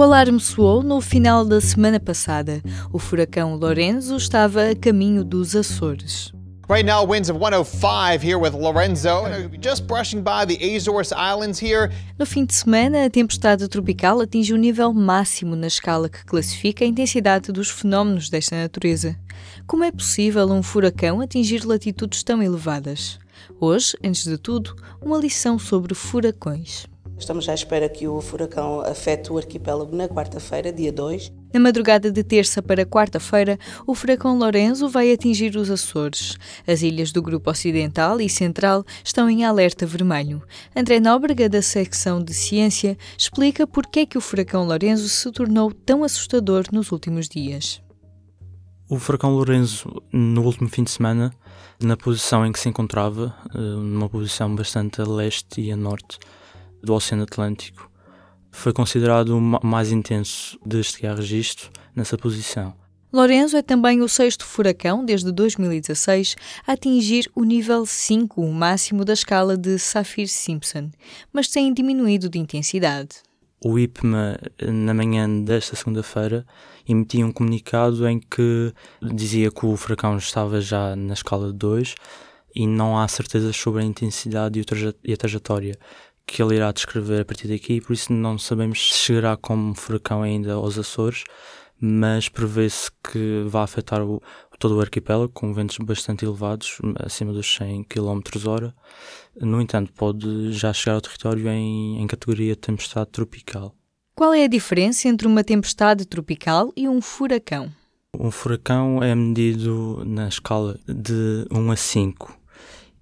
O alarme soou no final da semana passada. O furacão Lorenzo estava a caminho dos Açores. Right now, winds of 105 here with Lorenzo. Just brushing by the Azores Islands here. No fim de semana, a tempestade tropical atinge o nível máximo na escala que classifica a intensidade dos fenómenos desta natureza. Como é possível um furacão atingir latitudes tão elevadas? Hoje, antes de tudo, uma lição sobre furacões. Estamos à espera que o furacão afete o arquipélago na quarta-feira, dia 2. Na madrugada de terça para quarta-feira, o furacão Lorenzo vai atingir os Açores. As ilhas do Grupo Ocidental e Central estão em alerta vermelho. André Nóbrega, da secção de Ciência, explica por que é que o furacão Lorenzo se tornou tão assustador nos últimos dias. O furacão Lorenzo, no último fim de semana, na posição em que se encontrava, eh, numa posição bastante a leste e a norte, do Oceano Atlântico. Foi considerado o mais intenso desde que há registro nessa posição. Lorenzo é também o sexto furacão desde 2016 a atingir o nível 5, o máximo da escala de Saffir-Simpson, mas tem diminuído de intensidade. O IPMA, na manhã desta segunda-feira, emitia um comunicado em que dizia que o furacão estava já na escala de 2 e não há certezas sobre a intensidade e a trajetória que ele irá descrever a partir daqui, por isso não sabemos se chegará como furacão ainda aos Açores, mas prevê-se que vai afetar o, todo o arquipélago com ventos bastante elevados, acima dos 100 km hora. No entanto, pode já chegar ao território em, em categoria de tempestade tropical. Qual é a diferença entre uma tempestade tropical e um furacão? Um furacão é medido na escala de 1 a 5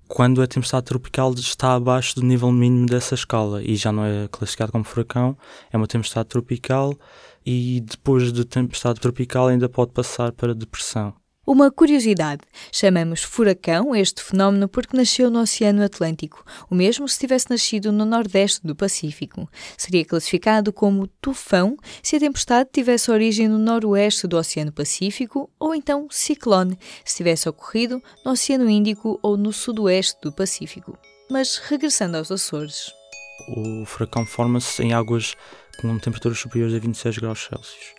quando a tempestade tropical está abaixo do nível mínimo dessa escala e já não é classificado como furacão, é uma tempestade tropical e depois de tempestade tropical ainda pode passar para depressão. Uma curiosidade: chamamos furacão este fenómeno porque nasceu no Oceano Atlântico, o mesmo se tivesse nascido no Nordeste do Pacífico. Seria classificado como tufão se a tempestade tivesse origem no Noroeste do Oceano Pacífico, ou então ciclone se tivesse ocorrido no Oceano Índico ou no Sudoeste do Pacífico. Mas regressando aos Açores. O furacão forma-se em águas com temperaturas superiores a 26 graus Celsius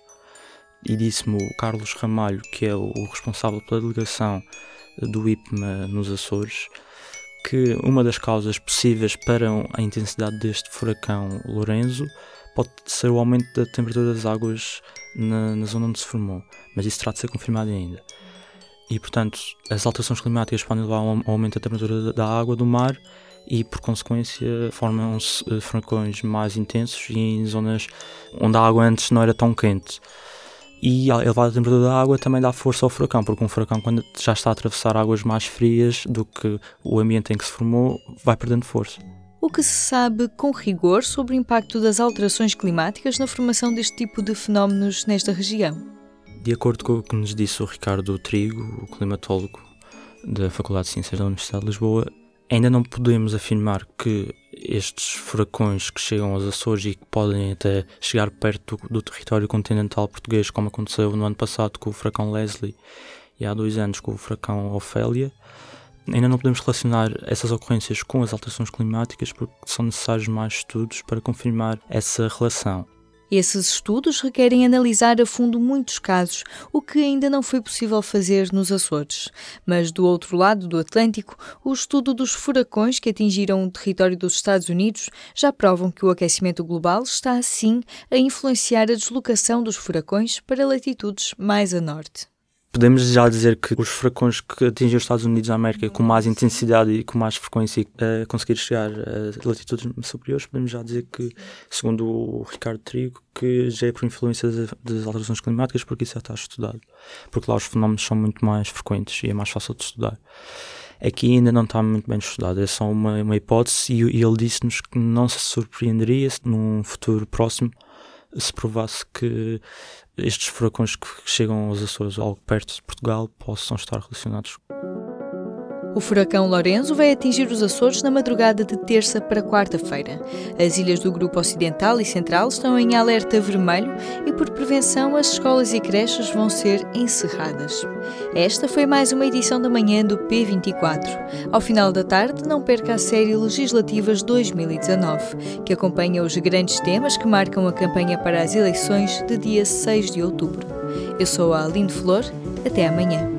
e disse-me o Carlos Ramalho, que é o responsável pela delegação do IPMA nos Açores, que uma das causas possíveis para a intensidade deste furacão Lorenzo pode ser o aumento da temperatura das águas na, na zona onde se formou, mas isso terá de ser confirmado ainda. E, portanto, as alterações climáticas podem levar ao aumento da temperatura da água do mar e, por consequência, formam-se eh, furacões mais intensos e em zonas onde a água antes não era tão quente e a elevada temperatura da água também dá força ao furacão, porque um furacão, quando já está a atravessar águas mais frias do que o ambiente em que se formou, vai perdendo força. O que se sabe com rigor sobre o impacto das alterações climáticas na formação deste tipo de fenómenos nesta região? De acordo com o que nos disse o Ricardo Trigo, o climatólogo da Faculdade de Ciências da Universidade de Lisboa, ainda não podemos afirmar que estes furacões que chegam aos Açores e que podem até chegar perto do, território continental português, como aconteceu no ano passado com o furacão Leslie e há dois anos com o furacão Ofélia, ainda não podemos relacionar essas ocorrências com as alterações climáticas porque são necessários mais estudos para confirmar essa relação. Esses estudos requerem analisar a fundo muitos casos, o que ainda não foi possível fazer nos Açores. Mas do outro lado do Atlântico, o estudo dos furacões que atingiram o território dos Estados Unidos já provam que o aquecimento global está, assim, a influenciar a deslocação dos furacões para latitudes mais a norte. Podemos já dizer que os furacões que atingem os Estados Unidos da América com mais intensidade e com mais frequência a conseguir chegar a latitudes superiores, podemos já dizer que, segundo o Ricardo Trigo, que já é por influência das alterações climáticas, porque isso já está estudado. Porque lá os fenómenos são muito mais frequentes e é mais fácil de estudar. Aqui ainda não está muito bem estudado, é só uma, uma hipótese e, e ele disse-nos que não se surpreenderia se num futuro próximo se provasse que estes furacões que chegam aos Açores algo perto de Portugal possam estar relacionados. O furacão Lorenzo vai atingir os Açores na madrugada de terça para quarta-feira. As ilhas do Grupo Ocidental e Central estão em alerta vermelho e, por prevenção, as escolas e creches vão ser encerradas. Esta foi mais uma edição da manhã do P24. Ao final da tarde, não perca a série Legislativas 2019, que acompanha os grandes temas que marcam a campanha para as eleições de dia 6 de outubro. Eu sou a Aline Flor. Até amanhã.